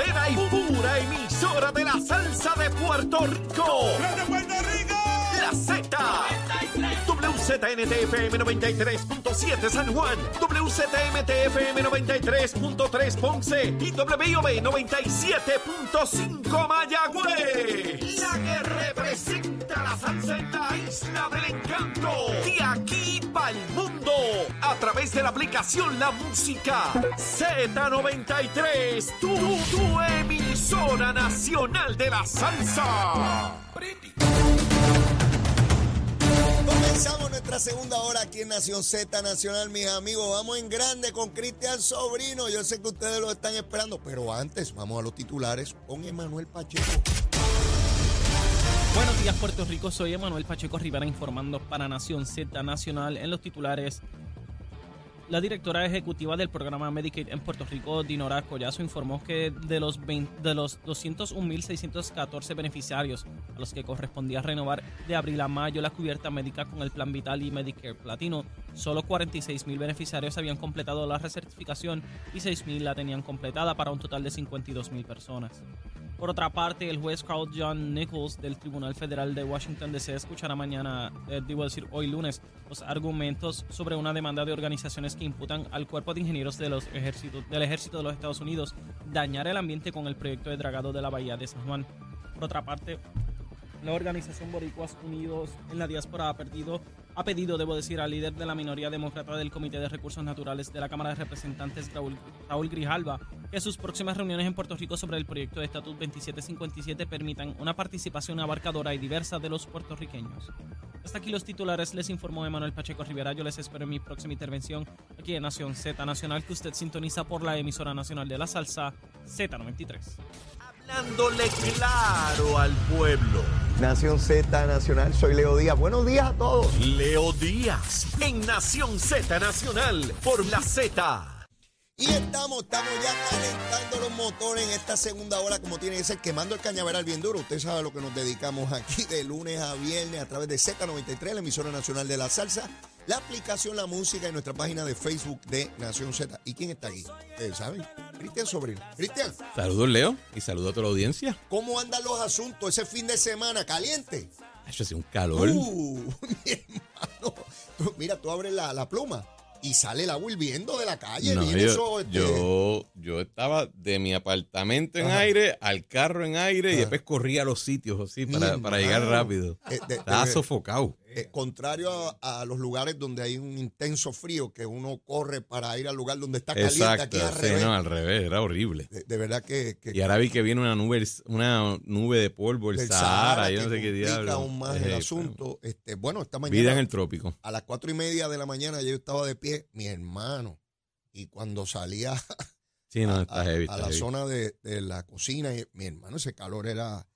verdadera y pura emisora de la salsa de Puerto Rico. La Z. WZNTFM 93.7 San Juan, WZMTFM 93.3 Ponce y WIOB 97.5 Mayagüez. La que representa la salsa en la isla del encanto. De aquí. A través de la aplicación La Música Z93. Tu, tu emisora nacional de la salsa. Comenzamos nuestra segunda hora aquí en Nación Z Nacional, mis amigos. Vamos en grande con Cristian Sobrino. Yo sé que ustedes lo están esperando, pero antes vamos a los titulares con Emanuel Pacheco. Buenos días, Puerto Rico. Soy Emanuel Pacheco Rivera informando para Nación Z Nacional en los titulares. La directora ejecutiva del programa Medicaid en Puerto Rico, Dinora Collazo, informó que de los, 20 de los 201.614 beneficiarios a los que correspondía renovar de abril a mayo la cubierta médica con el Plan Vital y Medicare Platino, solo 46.000 beneficiarios habían completado la recertificación y 6.000 la tenían completada para un total de 52.000 personas. Por otra parte, el juez Carl John Nichols del Tribunal Federal de Washington DC escuchará mañana, eh, digo decir hoy lunes, los argumentos sobre una demanda de organizaciones que imputan al cuerpo de ingenieros del ejército de los Estados Unidos dañar el ambiente con el proyecto de dragado de la bahía de San Juan. Por otra parte, la organización Boricuas Unidos en la diáspora ha, perdido, ha pedido, debo decir, al líder de la minoría demócrata del Comité de Recursos Naturales de la Cámara de Representantes, Raúl, Raúl Grijalva, que sus próximas reuniones en Puerto Rico sobre el proyecto de Estatus 2757 permitan una participación abarcadora y diversa de los puertorriqueños. Hasta aquí los titulares, les informó Emanuel Pacheco Rivera. Yo les espero en mi próxima intervención aquí en Nación Z Nacional, que usted sintoniza por la emisora nacional de la salsa Z93. Hablándole claro al pueblo. Nación Z Nacional, soy Leo Díaz. Buenos días a todos. Leo Díaz en Nación Z Nacional por la Z. Y estamos, estamos ya calentando los motores en esta segunda hora, como tiene que ser, quemando el cañaveral bien duro. Usted sabe a lo que nos dedicamos aquí de lunes a viernes a través de Z93, la emisora nacional de la salsa, la aplicación La Música y nuestra página de Facebook de Nación Z. ¿Y quién está aquí? Ustedes saben, Cristian Sobrino. Cristian, Saludos, Leo, y saludo a toda la audiencia. ¿cómo andan los asuntos ese fin de semana? ¿Caliente? Ha hecho así un calor. Uh, mi hermano. Tú- Mira, tú abres la, la pluma y sale el agua hirviendo de la calle. No, viene yo, eso, este, yo, yo estaba de mi apartamento en Ajá. aire al carro en aire y después corría a los sitios así para, para llegar rápido. eh, de- Estaba de- sofocado. Eh, contrario a, a los lugares donde hay un intenso frío, que uno corre para ir al lugar donde está caliente, Exacto, aquí al sí, revés. no, al revés, era horrible. de, de verdad que, que Y ahora vi que viene una nube, una nube de polvo, el del Sahara, yo no sé qué diablo. aún más el asunto. Este, bueno, esta Vida en el trópico. a las cuatro y media de la mañana yo estaba de pie, mi hermano, y cuando salía Sí, no, a, está a- heavy. a está la heavy. zona de, de la cocina. Y, mi hermano, ese calor era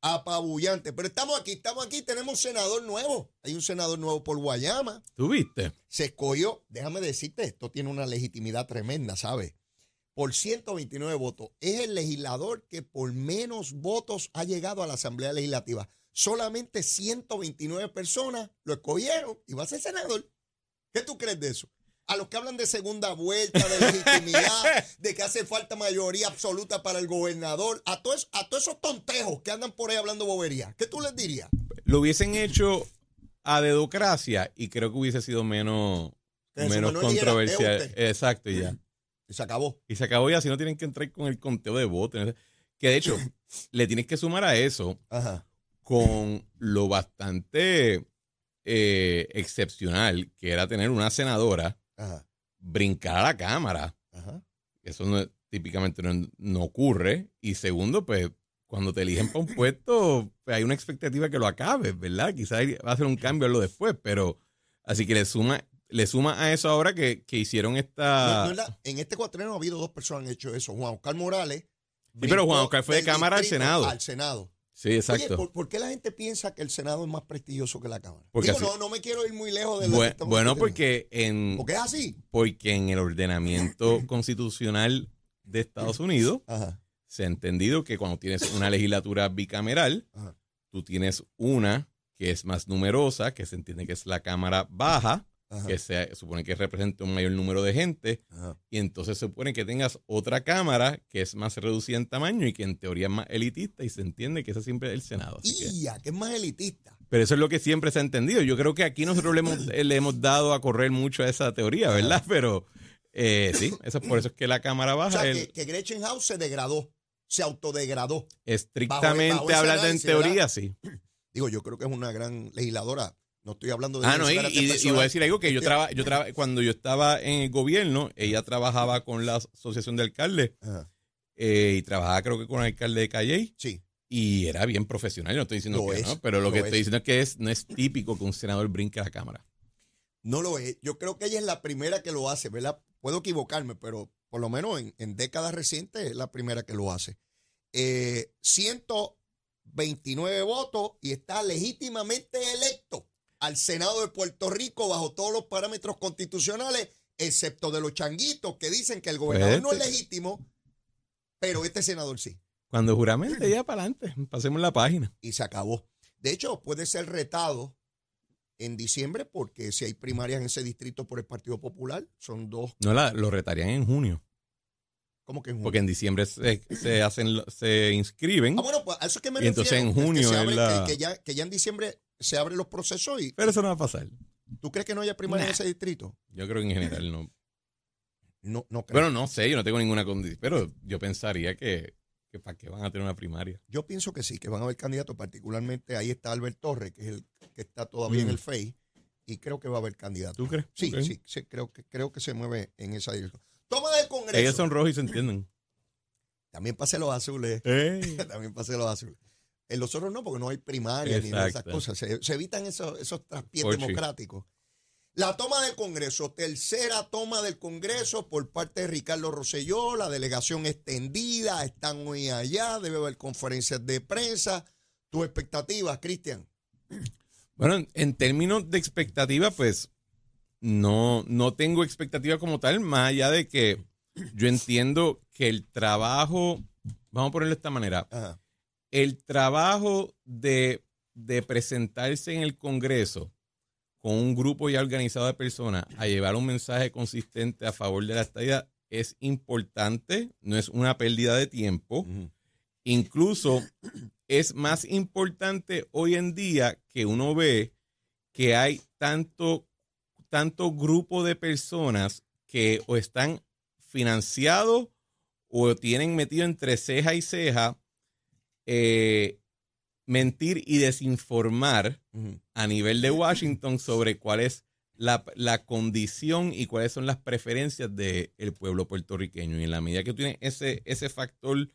apabullante. Pero estamos aquí, estamos aquí, tenemos senador nuevo. Hay un senador nuevo por Guayama. ¿Tú viste? Se escogió, déjame decirte, esto tiene una legitimidad tremenda, ¿sabes? Por 129 votos. Es el legislador que por menos votos ha llegado a la Asamblea Legislativa. Solamente 129 personas lo escogieron y va a ser senador. ¿Qué tú crees de eso? A los que hablan de segunda vuelta, de legitimidad, de que hace falta mayoría absoluta para el gobernador, a todos, a todos esos tontejos que andan por ahí hablando bobería, ¿qué tú les dirías? Lo hubiesen hecho a dedocracia y creo que hubiese sido menos, menos no controversial. Exacto, y ya. Y se acabó. Y se acabó ya, si no tienen que entrar con el conteo de votos. Que de hecho, le tienes que sumar a eso Ajá. con lo bastante eh, excepcional que era tener una senadora Ajá. brincar a la Cámara. Ajá. Eso no, típicamente no, no ocurre. Y segundo, pues cuando te eligen para un puesto, pues, hay una expectativa que lo acabes, ¿verdad? Quizás va a ser un cambio a lo después, pero así que le suma, le suma a eso ahora que, que hicieron esta... no en este cuatreno ha habido dos personas que han hecho eso. Juan Oscar Morales. pero Juan Oscar fue de Cámara al Senado. Al Senado. Sí, exacto. Oye, ¿por, por qué la gente piensa que el Senado es más prestigioso que la Cámara? Porque Digo, así- no, no me quiero ir muy lejos de lo que Bue- estamos bueno, porque en, Porque es así. porque en el ordenamiento constitucional de Estados Unidos Ajá. se ha entendido que cuando tienes una legislatura bicameral, Ajá. tú tienes una que es más numerosa, que se entiende que es la Cámara Baja, Ajá. que se supone que represente un mayor número de gente, Ajá. y entonces se supone que tengas otra cámara que es más reducida en tamaño y que en teoría es más elitista, y se entiende que esa siempre es el Senado. Que- ¡Ya! Que es más elitista. pero eso es lo que siempre se ha entendido. Yo creo que aquí nosotros le hemos, le hemos dado a correr mucho a esa teoría, ¿verdad? Pero eh, sí, eso es por eso es que la cámara O baja. sea, el- que, que Gretchen House se degradó, se autodegradó. estrictamente ese de en teoría, sí. Digo, yo creo que es una gran legisladora. No estoy hablando de Ah, no, y, y- voy a decir algo que yo traba, yo traba- cuando yo estaba en el gobierno, ella trabajaba con la asociación de alcaldes eh, y trabajaba creo que con el alcalde de Calley Sí. y era bien profesional. Yo no estoy diciendo Lo que es, no, pero lo, lo que es. estoy diciendo es que es, no es típico que un senador brinque a la cámara. No lo es. Yo creo que ella es la primera que lo hace, ¿verdad? Puedo equivocarme, pero por lo menos en, en décadas recientes es la primera que lo hace. Eh, 129 votos y está legítimamente electo al Senado de Puerto Rico bajo todos los parámetros constitucionales, excepto de los changuitos que dicen que el gobernador no es legítimo, pero este senador sí. Cuando juramente ya para adelante, pasemos la página. y se acabó. De hecho, puede ser retado en diciembre porque si hay primarias en ese distrito por el Partido Popular, son dos, No la, lo retarían en junio, como que en junio. porque en diciembre se, se hacen, se inscriben, Ah, bueno, pues a eso es que me Y entonces en que junio se es abre- la- que, que ya, que ya en diciembre se abren los procesos y pero eso no va a pasar. ¿tú crees que no haya primarias en ese distrito? Yo creo que en general no. No, no creo. Bueno, no sé, yo no tengo ninguna condición, pero yo pensaría que, que para qué van a tener una primaria. Yo pienso que sí, que van a haber candidatos, particularmente ahí está Albert Torres, que es el que está todavía en Mm. el FEI, y creo que va a haber candidatos. ¿Tú crees? Sí, sí, sí, creo que, creo que se mueve en esa dirección. Toma del Congreso. Ellos son rojos y se entienden. También pasé los azules. También pasé los azules. En los otros no, porque no hay primaria ni nada de esas Exacto. cosas. Se, se evitan esos, esos traspiés democráticos. La toma del Congreso, tercera toma del Congreso por parte de Ricardo Rosselló, la delegación extendida, están muy allá, debe haber conferencias de prensa. ¿Tus expectativas, Cristian? Bueno, en- en términos de expectativa, pues no, no tengo expectativa como tal, más allá de que yo entiendo que el trabajo, vamos a ponerlo de esta manera, Ajá. El trabajo de, de presentarse en el Congreso con un grupo ya organizado de personas a llevar un mensaje consistente a favor de la estadía es importante, no es una pérdida de tiempo. Incluso es más importante hoy en día que uno ve que hay tanto, tanto grupo de personas que o están financiados o tienen metido entre ceja y ceja eh, mentir y desinformar a nivel de Washington sobre cuál es la, la condición y cuáles son las preferencias del pueblo puertorriqueño. Y en la medida que tú tienes ese, ese factor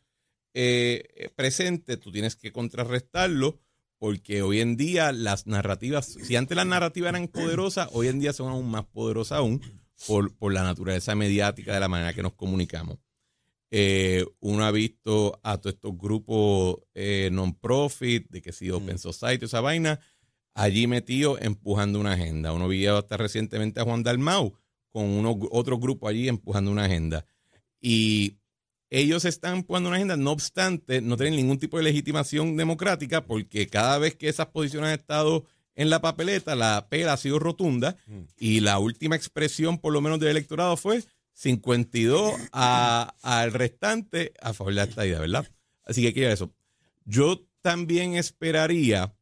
eh, presente, tú tienes que contrarrestarlo porque hoy en día las narrativas, si antes las narrativas eran poderosas, hoy en día son aún más poderosas aún por, por la naturaleza mediática de la manera que nos comunicamos. Eh, uno ha visto a todos estos grupos eh, non-profit, de que si Open Society, esa vaina, allí metido empujando una agenda. Uno vio hasta recientemente a Juan Dalmau con unos, otro grupo allí empujando una agenda. Y ellos están empujando una agenda, no obstante, no tienen ningún tipo de legitimación democrática porque cada vez que esas posiciones han estado en la papeleta, la pela ha sido rotunda Mm. y la última expresión, por lo menos del electorado, fue 52 a- al restante a favor de esta idea, ¿verdad? Así que quiero eso. Yo también esperaría,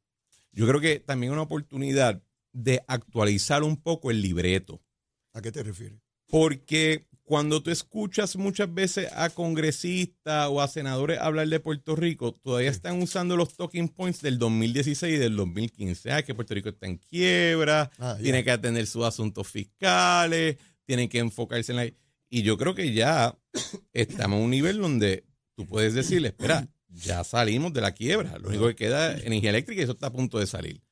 yo creo que también una oportunidad de actualizar un poco el libreto. ¿A qué te refieres? Porque cuando tú escuchas muchas veces a congresistas o a senadores hablar de Puerto Rico, todavía están usando los talking points del 2016 y del 2015. Ah, que Puerto Rico está en quiebra, Ah, tiene que atender sus asuntos fiscales, tienen que enfocarse en la... Y yo creo que ya estamos a un nivel donde tú puedes decirle, espera, ya salimos de la quiebra. Lo único que queda es energía eléctrica y eso está a punto de salir.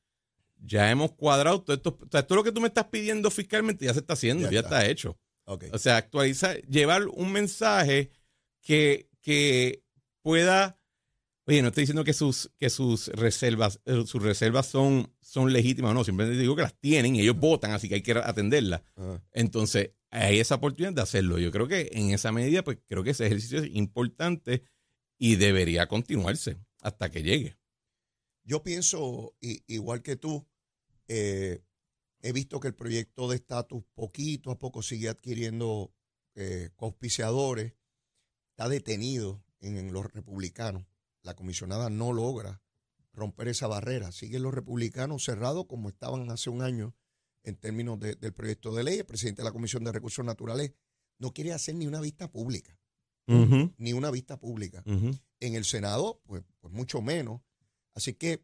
Ya hemos cuadrado todo esto. O sea, todo lo que tú me estás pidiendo fiscalmente ya se está haciendo, Ya ya, está. está. hecho. O sea, actualizar, llevar un mensaje que, que pueda. Oye, no estoy diciendo que sus, que sus reservas, eh, sus reservas son, son legítimas, no, simplemente digo que las tienen y ellos votan, así que hay que atenderlas. Entonces, hay esa oportunidad de hacerlo. Yo creo que en esa medida, pues creo que ese ejercicio es importante y debería continuarse hasta que llegue. Yo pienso, igual que tú, eh, He visto que el proyecto de estatus poquito a poco sigue adquiriendo eh, auspiciadores. Está detenido en, en los republicanos. La comisionada no logra romper esa barrera. Siguen los republicanos cerrados como estaban hace un año en términos de- del proyecto de ley. El presidente de la Comisión de Recursos Naturales no quiere hacer ni una vista pública, ni una vista pública. En el Senado, pues, pues mucho menos. Así que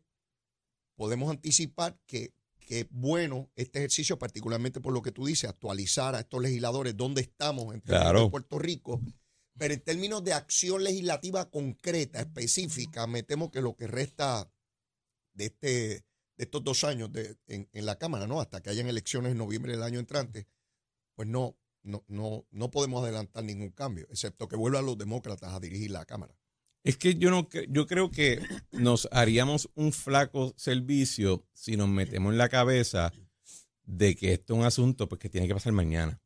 podemos anticipar que, que es bueno este ejercicio, particularmente por lo que tú dices, actualizar a estos legisladores dónde estamos en Claro. Puerto Rico. Pero en términos de acción legislativa concreta, específica, me temo que lo que resta de, este, estos dos años de, en, en la Cámara, ¿no? Hasta que hayan elecciones en noviembre del año entrante, pues no, no, no, no podemos adelantar ningún cambio, excepto que vuelvan los demócratas a dirigir la Cámara. Es que yo no yo creo que nos haríamos un flaco servicio si nos metemos en la cabeza de que esto es un asunto pues que tiene que pasar mañana.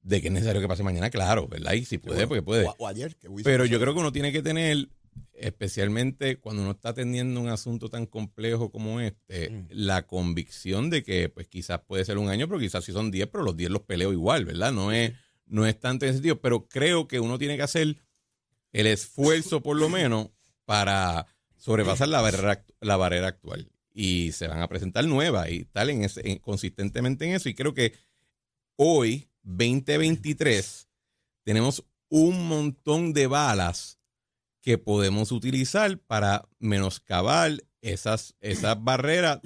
De que es necesario que pase mañana, claro, ¿verdad? Y si puede, porque puede. O, o ayer, que Pero yo creo que uno tiene que tener, especialmente cuando uno está atendiendo un asunto tan complejo como este, Mm. la convicción de que pues quizás puede ser un año, pero quizás si son 10, pero los 10 los peleo igual, ¿verdad? No es, no es tanto en ese sentido, pero creo que uno tiene que hacer el esfuerzo por lo menos para sobrepasar la barrera, la barrera actual. Y se van a presentar nuevas y tal, en ese- en- consistentemente en eso. Y creo que hoy, 2023, tenemos un montón de balas que podemos utilizar para menoscabar esas, esas barreras,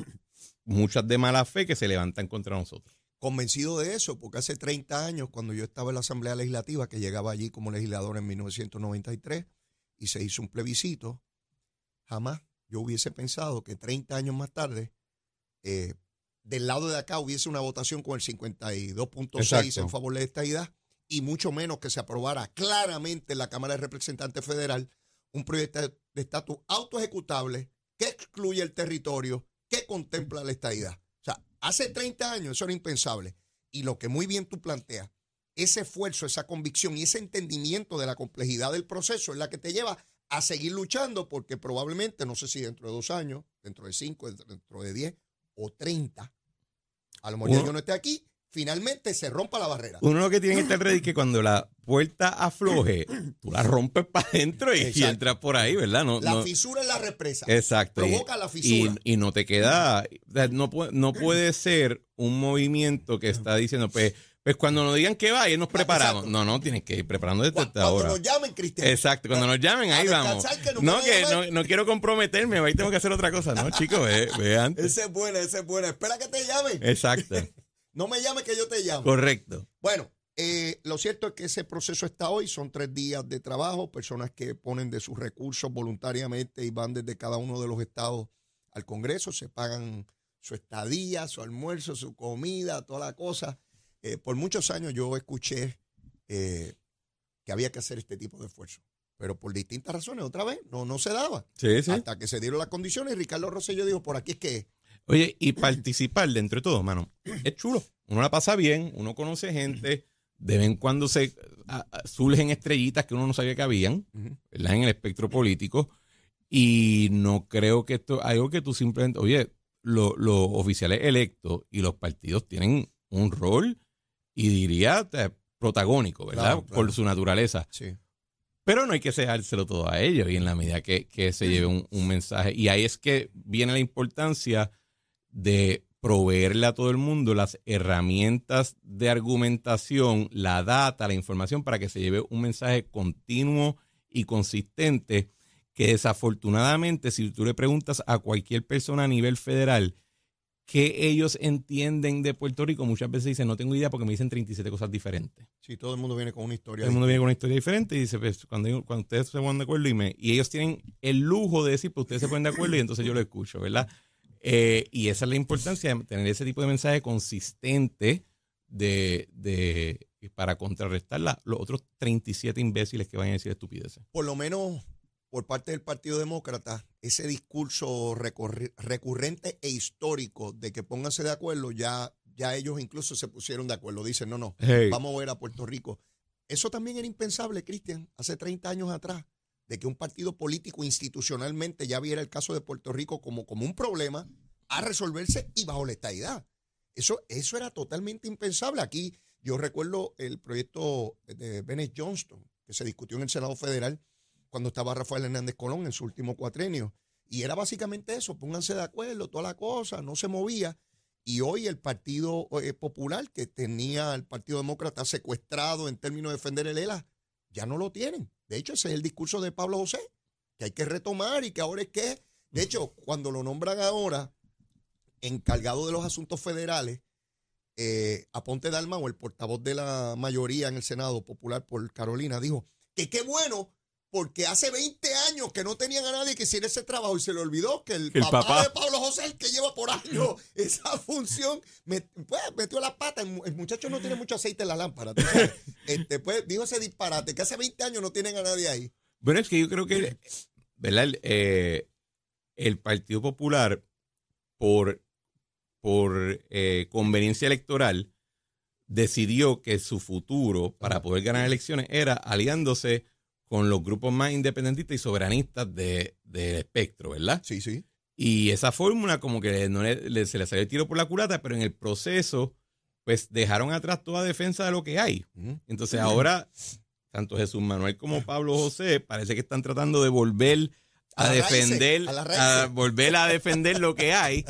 muchas de mala fe que se levantan contra nosotros. Convencido de eso, porque hace 30 años, cuando yo estaba en la Asamblea Legislativa, que llegaba allí como legislador en 1993, y se hizo un plebiscito, jamás yo hubiese pensado que 30 años más tarde, eh, del lado de acá hubiese una votación con el 52.6 Exacto. en favor de esta idea, y mucho menos que se aprobara claramente en la Cámara de Representantes Federal un proyecto de estatus autoejecutable que excluye el territorio, que contempla la estadidad. O sea, hace 30 años eso era impensable. Y lo que muy bien tú planteas, ese esfuerzo, esa convicción y ese entendimiento de la complejidad del proceso es la que te lleva a seguir luchando porque probablemente, no sé si dentro de dos años, dentro de cinco, dentro de diez o treinta, a lo mejor Uno- yo no esté aquí, finalmente se rompa la barrera. Uno lo que tiene que estar ready es que cuando la puerta afloje, tú la rompes para adentro y, entras por ahí, ¿verdad? No, La no- fisura en la represa. exacto. provoca la fisura. y no te queda, no, puede, no puede ser un movimiento que está diciendo, pues, pues cuando nos digan que va, ahí nos preparamos. Exacto. No, no, tienes que ir preparando desde esta Cuando nos llamen, Cristian. Exacto, cuando nos llamen, ahí vamos. que No, que no, no quiero comprometerme, ahí tengo que hacer otra cosa. No, chicos, ve, ve antes. Esa es buena, esa es buena. Espera que te llamen. Exacto, No me llames que yo te llamo. correcto. Bueno, eh, lo cierto es que ese proceso está hoy, son tres días de trabajo, personas que ponen de sus recursos voluntariamente y van desde cada uno de los estados al Congreso, se pagan su estadía, su almuerzo, su comida, toda la cosa. Eh, por muchos años yo escuché eh, que había que hacer este tipo de esfuerzo, pero por distintas razones, otra vez, no, no se daba. Sí, sí. Hasta que se dieron las condiciones y Ricardo Rosselló dijo, por aquí es que es. Oye, y participar dentro de todo, mano, es chulo. Uno la pasa bien, uno conoce gente, de vez en cuando se a- a- surgen estrellitas que uno no sabía que habían. ¿verdad? En el espectro político. Y no creo que esto, algo que tú simplemente, oye, lo- los oficiales electos y los partidos tienen un rol, y diría protagónico, ¿verdad? Claro, claro. Por su naturaleza. Sí. Pero no hay que dejárselo todo a ellos y en la medida que, que se lleve un, un mensaje. Y ahí es que viene la importancia de proveerle a todo el mundo las herramientas de argumentación, la data, la información para que se lleve un mensaje continuo y consistente que desafortunadamente si tú le preguntas a cualquier persona a nivel federal qué ellos entienden de Puerto Rico, muchas veces dicen no tengo idea porque me dicen 37 cosas diferentes. Sí, todo el mundo viene con una historia. Todo el mundo viene con una historia diferente y dice, pues, cuando, cuando ustedes se ponen de acuerdo y, me, y ellos tienen el lujo de decir, pues ustedes se ponen de acuerdo y entonces yo lo escucho, ¿verdad? Eh, y esa es la importancia de tener ese tipo de mensaje consistente de, de, para contrarrestar la- los otros 37 imbéciles que vayan a decir estupideces. por lo menos por parte del Partido Demócrata, ese discurso recurrente e histórico de que pónganse de acuerdo, ya, ya ellos incluso se pusieron de acuerdo. Dicen, no, no, Hey. vamos a ver a Puerto Rico. Eso también era impensable, Cristian, hace 30 años atrás, de que un partido político institucionalmente ya viera el caso de Puerto Rico como, como un problema a resolverse y bajo la estadidad. Eso, eso era totalmente impensable. Aquí yo recuerdo el proyecto de Bennett Johnston, que se discutió en el Senado Federal cuando estaba Rafael Hernández Colón en su último cuatrenio. Y era básicamente eso, pónganse de acuerdo, toda la cosa, no se movía. Y hoy el Partido eh, Popular, que tenía el Partido Demócrata secuestrado en términos de defender el ELA, ya no lo tienen. De hecho, ese es el discurso de Pablo José, que hay que retomar y que ahora es que, de hecho, cuando lo nombran ahora encargado de los asuntos federales, eh, Aponte Dalma, o el portavoz de la mayoría en el Senado Popular por Carolina, dijo que qué bueno porque hace 20 años que no tenían a nadie que hiciera ese trabajo y se le olvidó que el, papá, de Pablo José, el que lleva por años esa función, pues, metió la pata. El, muchacho no tiene mucho aceite en la lámpara. Este, pues, dijo ese disparate, que hace 20 años no tienen a nadie ahí. Bueno, es que yo creo que, ¿verdad? Eh, el Partido Popular, por, por eh, conveniencia electoral, decidió que su futuro para poder ganar elecciones era aliándose con los grupos más independentistas y soberanistas del de espectro, ¿verdad? Sí, sí. Y esa fórmula como que no le, se le salió el tiro por la culata, pero en el proceso, pues dejaron atrás toda defensa de lo que hay. Entonces ahora, tanto Jesús Manuel como Pablo José parece que están tratando de volver a, defender, a, volver a defender lo que hay.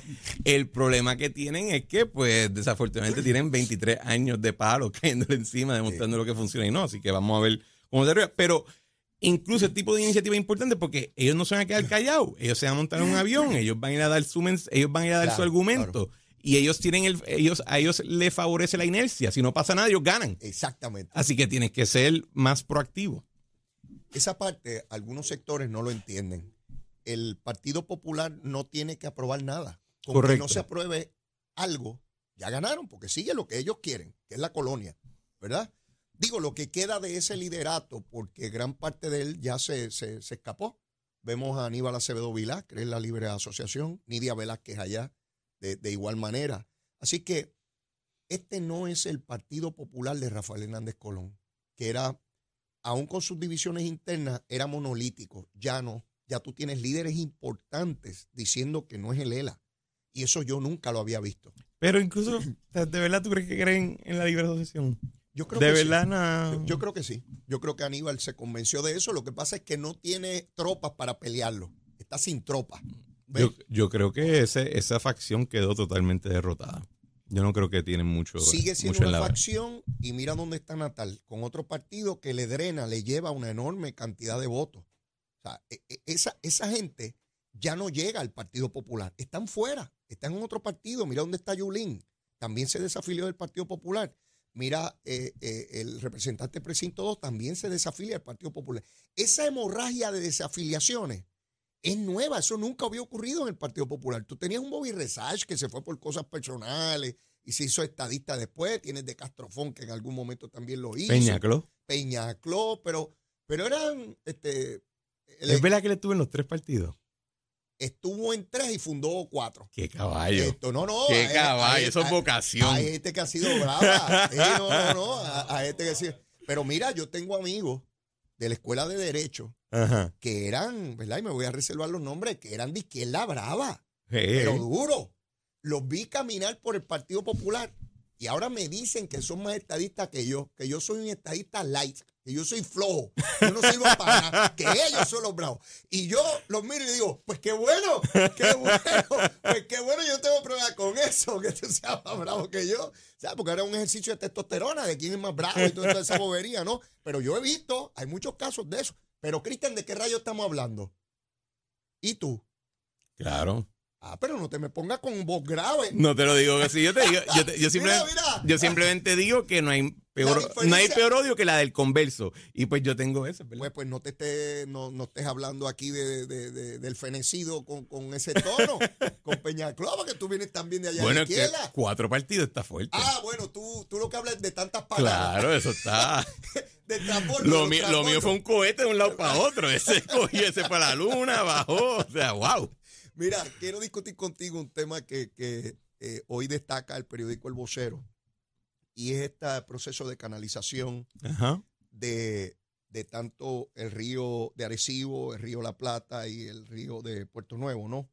El problema que tienen es que, pues, desafortunadamente tienen 23 años de palo cayéndole encima, demostrando lo que funciona y no. Así que vamos a ver cómo se arriba. Pero incluso el tipo de iniciativa es importante porque ellos no se van a quedar callados, ellos se van a montar en un avión, ellos van a ir a dar su ellos van a ir a dar su argumento. Y ellos tienen el, ellos, a ellos les favorece la inercia. Si no pasa nada, ellos ganan. Exactamente. Así que tienes que ser más proactivo. Esa parte, algunos sectores no lo entienden. El Partido Popular no tiene que aprobar nada. Con Correcto. que no se apruebe algo, ya ganaron, porque sigue lo que ellos quieren, que es la colonia, ¿verdad? Digo, lo que queda de ese liderato, porque gran parte de él ya se, se, escapó. Vemos a Aníbal Acevedo Vilá, que es la Libre Asociación, Nidia Velázquez allá, de, de igual manera. Así que este no es el Partido Popular de Rafael Hernández Colón, que era, aún con sus divisiones internas, era monolítico. Ya no, ya tú tienes líderes importantes diciendo que no es el ELA. Y eso yo nunca lo había visto. Pero incluso, ¿de verdad tú crees que creen en la libre asociación? Yo creo ¿De que verdad sí. yo, creo que sí. Yo creo que Aníbal se convenció de eso. Lo que pasa es que no tiene tropas para pelearlo. Está sin tropas. Yo, creo que ese, esa facción quedó totalmente derrotada. Yo no creo que tienen mucho. Sigue siendo una facción y mira dónde está Natal, con otro partido que le drena, le lleva una enorme cantidad de votos. O sea, e, e, esa, esa gente ya no llega al Partido Popular. Están fuera, están en otro partido. Mira dónde está Yulín. También se desafilió del Partido Popular. Mira, eh, eh, el representante precinto 2 también se desafilia al Partido Popular. Esa hemorragia de desafiliaciones es nueva, eso nunca había ocurrido en el Partido Popular. Tú tenías un Bobby Resach que se fue por cosas personales y se hizo estadista después. Tienes de Castrofón que en algún momento también lo hizo. Peñacló. Peñacló, pero, pero eran... Este, ¿Es verdad que le tuve en los tres partidos? Estuvo en tres y fundó cuatro. ¡Qué caballo! Esto, no, no. ¡Qué caballo! eso es vocación. Hay gente que ha sido brava. no, no, no. A, gente que ha sido... Pero mira, yo tengo amigos de la escuela de Derecho que eran, ¿verdad? Y me voy a reservar los nombres, que eran de izquierda brava. Pero duro. Los vi caminar por el Partido Popular y ahora me dicen que son más estadistas que yo, que yo soy un estadista light, que yo soy flojo, yo no sirvo para nada, que ellos son los bravos. Y yo los miro y digo, pues qué bueno, qué bueno, pues qué bueno, yo tengo problema con eso, que tú seas más bravo que yo. O sea, porque era un ejercicio de testosterona, de quién es más bravo y toda esa bobería, ¿no? Pero yo he visto, hay muchos casos de eso. Pero, Cristian, ¿de qué rayo estamos hablando? ¿Y tú? Claro. Ah, pero no te me pongas con voz grave. No te lo digo así. Yo te digo, yo, yo, simplemente, yo simplemente digo que no hay peor, no hay peor odio que la del converso. Y pues yo tengo ese. Pues, pues no te estés, no, no estés hablando aquí de, de, del fenecido con, con ese tono, con Peñaclova, que tú vienes también de allá bueno, de izquierda. cuatro partidos está fuerte. Ah, bueno, tú, tú lo que hablas de tantas palabras. Claro, eso está. de lo, mío, lo mío fue un cohete de un lado para otro. Ese cogió ese para la luna, bajó. O sea, wow. Mira, quiero discutir contigo un tema que, eh, hoy destaca el periódico El Vocero y es este proceso de canalización De, tanto el río de Arecibo, el río La Plata y el río de Puerto Nuevo, ¿no?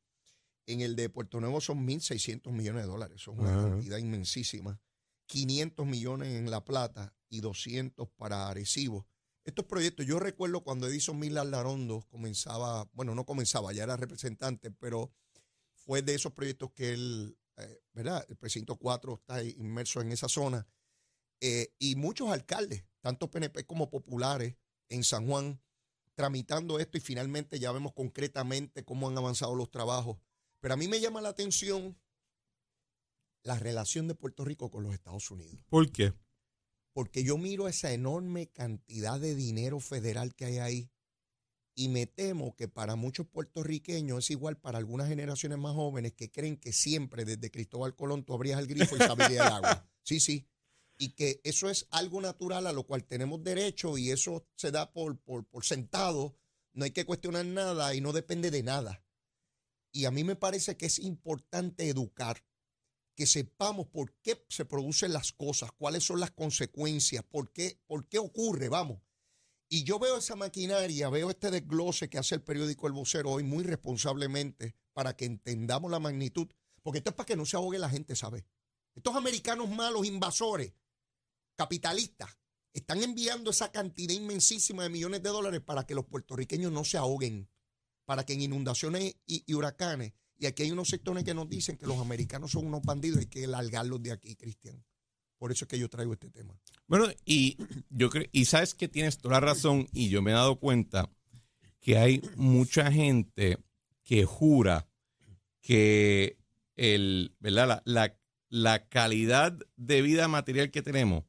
En el de Puerto Nuevo son 1.600 millones de dólares. Eso es una Ajá. cantidad inmensísima. 500 millones en La Plata y 200 para Arecibo. Estos proyectos, yo recuerdo cuando Edison Miller Larondo comenzaba, bueno, no comenzaba, ya era representante, pero fue de esos proyectos que él, eh, ¿verdad? El precinto 4 está inmerso en esa zona. Eh, y muchos alcaldes, tanto PNP como populares, en San Juan, tramitando esto y finalmente ya vemos concretamente cómo han avanzado los trabajos. Pero a mí me llama la atención la relación de Puerto Rico con los Estados Unidos. ¿Por qué? Porque yo miro esa enorme cantidad de dinero federal que hay ahí y me temo que para muchos puertorriqueños es igual para algunas generaciones más jóvenes que creen que siempre desde Cristóbal Colón tú abrías el grifo y sabías el agua. Sí, sí. Y que eso es algo natural a lo cual tenemos derecho y eso se da por, por, por sentado. No hay que cuestionar nada y no depende de nada. Y a mí me parece que es importante educar que sepamos por qué se producen las cosas, cuáles son las consecuencias, por qué, por qué ocurre, vamos. Y yo veo esa maquinaria, veo este desglose que hace el periódico El Vocero hoy muy responsablemente para que entendamos la magnitud, porque esto es para que no se ahogue la gente, ¿sabes? Estos americanos malos, invasores, capitalistas, están enviando esa cantidad inmensísima de millones de dólares para que los puertorriqueños no se ahoguen, para que en inundaciones y, y huracanes, y aquí hay unos sectores que nos dicen que los americanos son unos bandidos, hay que largarlos de aquí, Cristian. Por eso es que yo traigo este tema. Bueno, y yo creo, y sabes que tienes toda la razón, y yo me he dado cuenta que hay mucha gente que jura que el, ¿verdad? La, la- la calidad de vida material que tenemos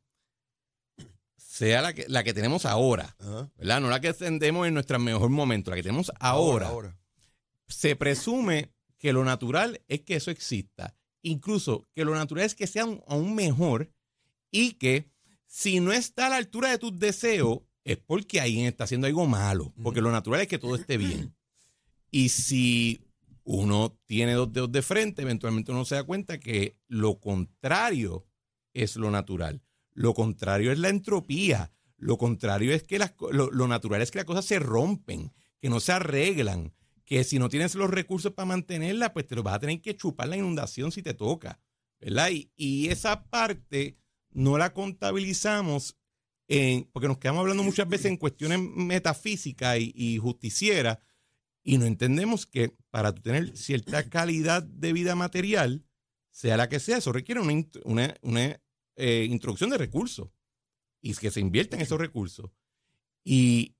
sea la que, la que tenemos ahora, ¿verdad? No la que tendemos en nuestro mejor momento, la que tenemos ahora. ahora. Se presume que lo natural es que eso exista. Incluso que lo natural es que sea un- aún mejor y que si no está a la altura de tus deseos, es porque alguien está haciendo algo malo. Porque lo natural es que todo esté bien. Y si uno tiene dos dedos de frente, eventualmente uno se da cuenta que lo contrario es lo natural. Lo contrario es la entropía. Lo contrario es que las, lo, lo natural es que las cosas se rompen, que no se arreglan, que si no tienes los recursos para mantenerla, pues te lo vas a tener que chupar la inundación si te toca. ¿Verdad? Y esa parte no la contabilizamos en, porque nos quedamos hablando muchas veces en cuestiones metafísicas y, y justicieras y no entendemos que para tener cierta calidad de vida material, sea la que sea, eso requiere una, eh, introducción de recursos y que se inviertan esos recursos. Y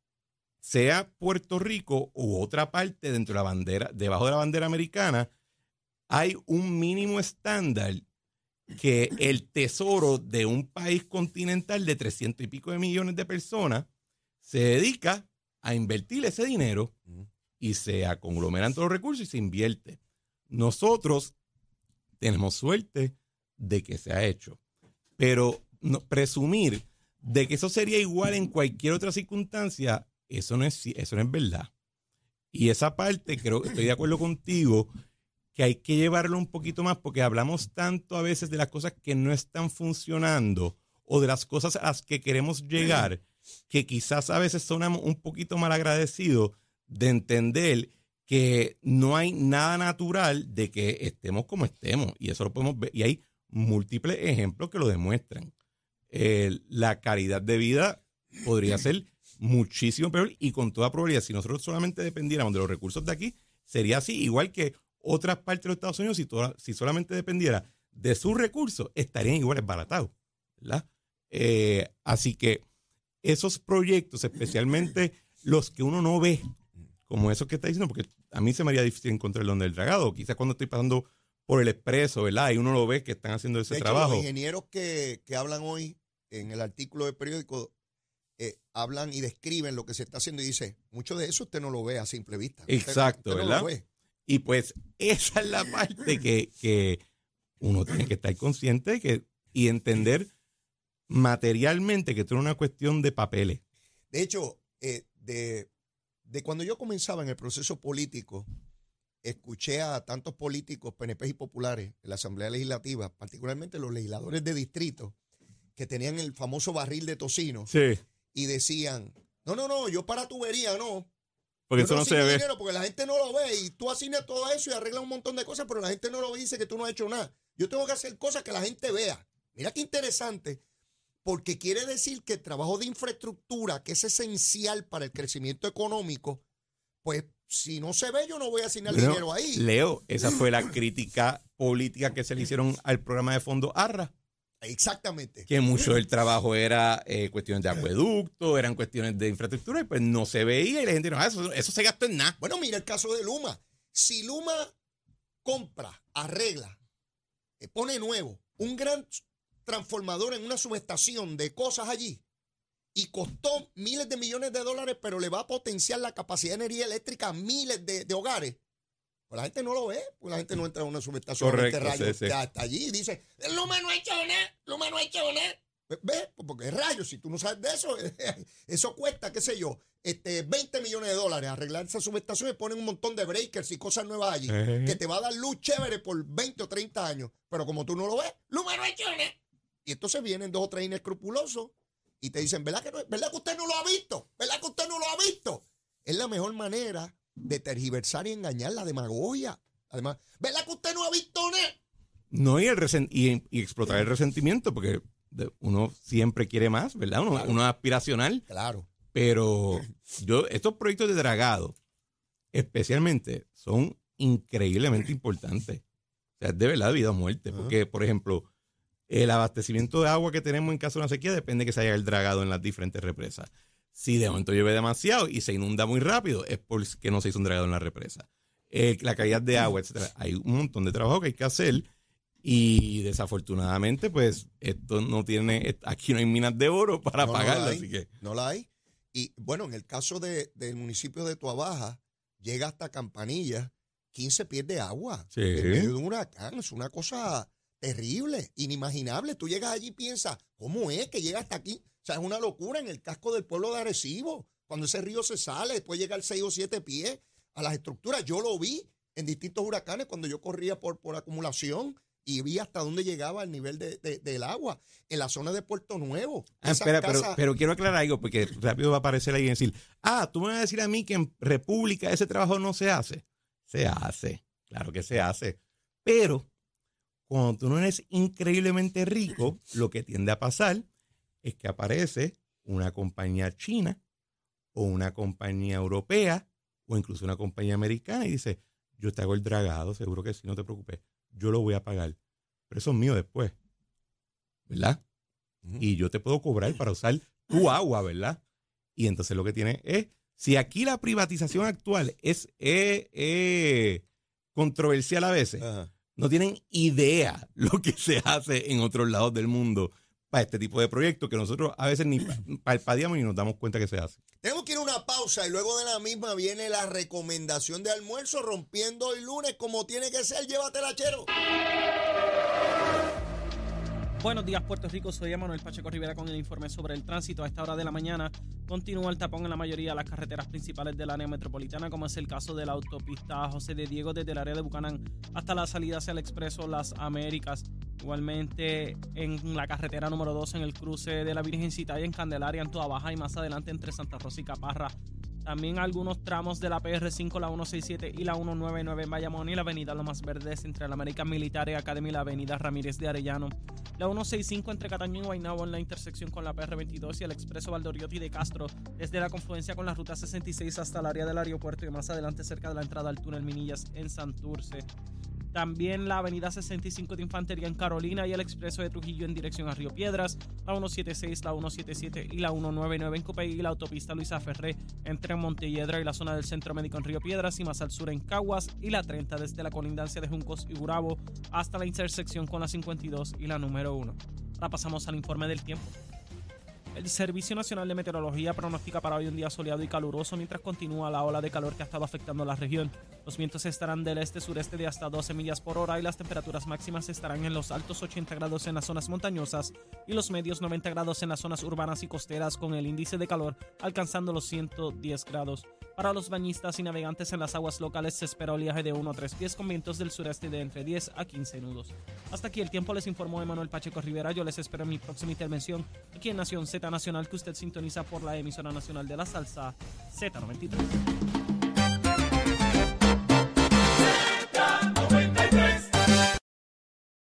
sea Puerto Rico u otra parte dentro de la bandera, debajo de la bandera americana, hay un mínimo estándar que el tesoro de un país continental de 300 y pico de millones de personas se dedica a invertir ese dinero y se conglomeran todos los recursos y se invierte. Nosotros tenemos suerte de que se ha hecho, pero no- presumir de que eso sería igual en cualquier otra circunstancia, eso no es, eso no es verdad. Y esa parte, creo que estoy de acuerdo contigo, que hay que llevarlo un poquito más porque hablamos tanto a veces de las cosas que no están funcionando o de las cosas a las que queremos llegar, que quizás a veces sonamos un poquito mal agradecidos de entender que no hay nada natural de que estemos como estemos. Y eso lo podemos ver. Y hay múltiples ejemplos que lo demuestran. Eh, la calidad de vida podría ser muchísimo peor y con toda probabilidad, si nosotros solamente dependiéramos de los recursos de aquí, sería así, igual que otras partes de los Estados Unidos, si, toda- si solamente dependiera de sus recursos, estarían igual desbaratados. ¿verdad? Eh, así que esos proyectos, especialmente los que uno no ve, como esos que está diciendo, porque a mí se me haría difícil encontrar el don del dragado, quizás cuando estoy pasando por el expreso, ¿verdad? Y uno lo ve que están haciendo ese De hecho, trabajo. Los ingenieros que, que hablan hoy en el artículo del periódico eh, hablan y describen lo que se está haciendo y dice, mucho de eso usted no lo ve a simple vista. Exacto, usted no ¿verdad? lo ve. Y pues esa es la parte que, que uno tiene que estar consciente de que, y entender materialmente que esto es una cuestión de papeles. De hecho, eh, de, de cuando yo comenzaba en el proceso político, escuché a tantos políticos, PNP y populares, en la Asamblea Legislativa, particularmente los legisladores de distrito, que tenían el famoso barril de tocino Sí. y decían, no, no, no, yo para tubería no. Porque eso no se ve. dinero porque la gente no lo ve y tú asignas todo eso y arreglas un montón de cosas, pero la gente no lo ve y dice que tú no has hecho nada. Yo tengo que hacer cosas que la gente vea. Mira qué interesante, porque quiere decir que el trabajo de infraestructura, que es esencial para el crecimiento económico, pues si no se ve, yo no voy a asignar dinero ahí. Leo, esa fue la crítica política que se le hicieron al programa de fondo ARRA. Exactamente. que mucho del trabajo era eh, cuestiones de acueducto, eran cuestiones de infraestructura, y pues no se veía y la gente no, ah, eso, eso se gastó en nada. Bueno, mira el caso de Luma. Si Luma compra, arregla, eh, pone nuevo un gran transformador en una subestación de cosas allí y costó miles de millones de dólares, pero le va a potenciar la capacidad de energía eléctrica a miles de, de hogares. Pues la gente no lo ve, pues la gente no entra a una subestación Correcto, este rayo sí, sí. ya está allí y dice, Luma no ha hecho nada, Luma no ha hecho nada. Ve, ve, pues porque es rayo, si tú no sabes de eso, eso cuesta, qué sé yo, este, 20 millones de dólares arreglar esa subestación y ponen un montón de breakers y cosas nuevas allí, Ejé. que te va a dar luz chévere por 20 o 30 años, pero como tú no lo ves, Luma no ha hecho nada. Y entonces vienen dos o tres inescrupulosos y te dicen, ¿verdad que, no, ¿verdad que usted no lo ha visto? ¿Verdad que usted no lo ha visto? Es la mejor manera de tergiversar y engañar la demagogia. Además, ¿verdad que usted no ha visto nada? No, y, el resen- y, y explotar el resentimiento, porque uno siempre quiere más, ¿verdad? Uno, Claro. uno es aspiracional, Claro. pero yo, estos proyectos de dragado, especialmente, son increíblemente importantes. O sea, es de verdad vida o muerte. Ajá. Porque, por ejemplo, el abastecimiento de agua que tenemos en caso de una sequía depende de que se haya el dragado en las diferentes represas. Si de momento llueve demasiado y se inunda muy rápido, es porque no se hizo un dragado en la represa. Eh, la calidad de agua, etcétera. Hay un montón de trabajo que hay que hacer y desafortunadamente, pues, esto no tiene, aquí no hay minas de oro para No, no pagarlo, la hay, así que. No la hay. Y bueno, en el caso de- del municipio de Tuabaja, llega hasta Campanilla 15 pies de agua Sí. en medio de un huracán. Es una cosa terrible, inimaginable. Tú llegas allí y piensas, ¿cómo es que llega hasta aquí? O sea, es una locura en el casco del pueblo de Arecibo. Cuando ese río se sale, después llegar 6 o 7 pies a las estructuras. Yo lo vi en distintos huracanes cuando yo corría por, por acumulación y vi hasta dónde llegaba el nivel de- de- del agua. En la zona de Puerto Nuevo. Ah, espera, pero quiero aclarar algo, porque rápido va a aparecer alguien y decir, ah, tú me vas a decir a mí que en República ese trabajo no se hace. Se hace, claro que se hace. Pero cuando tú no eres increíblemente rico, lo que tiende a pasar es que aparece una compañía china o una compañía europea o incluso una compañía americana y dice, yo te hago el dragado, seguro que sí, no te preocupes, yo lo voy a pagar, pero eso es mío después, ¿verdad? Y yo te puedo cobrar para usar tu agua, ¿verdad? Y entonces lo que tiene es, si aquí la privatización actual es eh, eh, controversial a veces, no tienen idea lo que se hace en otros lados del mundo para este tipo de proyectos que nosotros a veces ni pa- palpadeamos ni nos damos cuenta que se hace. Tenemos que ir a una pausa y luego de la misma viene la recomendación de almuerzo rompiendo el lunes como tiene que ser. Llévatela, chero. Buenos días, Puerto Rico. Soy Emanuel Pacheco Rivera con el informe sobre el tránsito. A esta hora de la mañana continúa el tapón en la mayoría de las carreteras principales del área metropolitana, como es el caso de la autopista José de Diego desde el área de Bucanán hasta la salida hacia el expreso Las Américas. Igualmente en la carretera número 2 en el cruce de la Virgencita y en Candelaria, en Toda Baja y más adelante entre Santa Rosa y Caparra. También algunos tramos de la PR5, la 167 y la 199 en Bayamón y la avenida Lomas Verdes entre la American Military Academy y la avenida Ramírez de Arellano. La 165 entre Cataño y Guaynabo en la intersección con la PR22 y el expreso Valdoriotti de Castro desde la confluencia con la ruta 66 hasta el área del aeropuerto y más adelante cerca de la entrada al túnel Minillas en Santurce. También la avenida 65 de Infantería en Carolina y el expreso de Trujillo en dirección a Río Piedras, la 176, la 177 y la 199 en Copey y la autopista Luisa Ferré entre Montelledra y la zona del Centro Médico en Río Piedras y más al sur en Caguas y la 30 desde la colindancia de Juncos y Gurabo hasta la intersección con la 52 y la número 1. Ahora pasamos al informe del tiempo. El Servicio Nacional de Meteorología pronostica para hoy un día soleado y caluroso mientras continúa la ola de calor que ha estado afectando la región. Los vientos estarán del este-sureste de hasta 12 millas por hora y las temperaturas máximas estarán en los altos 80 grados en las zonas montañosas y los medios 90 grados en las zonas urbanas y costeras con el índice de calor alcanzando los 110 grados. Para los bañistas y navegantes en las aguas locales se espera oleaje de 1 a 3 pies con vientos del sureste de entre 10 a 15 nudos. Hasta aquí el tiempo les informó Emanuel Pacheco Rivera. Yo les espero en mi próxima intervención aquí en Nación Z Nacional que usted sintoniza por la emisora nacional de la salsa Z93.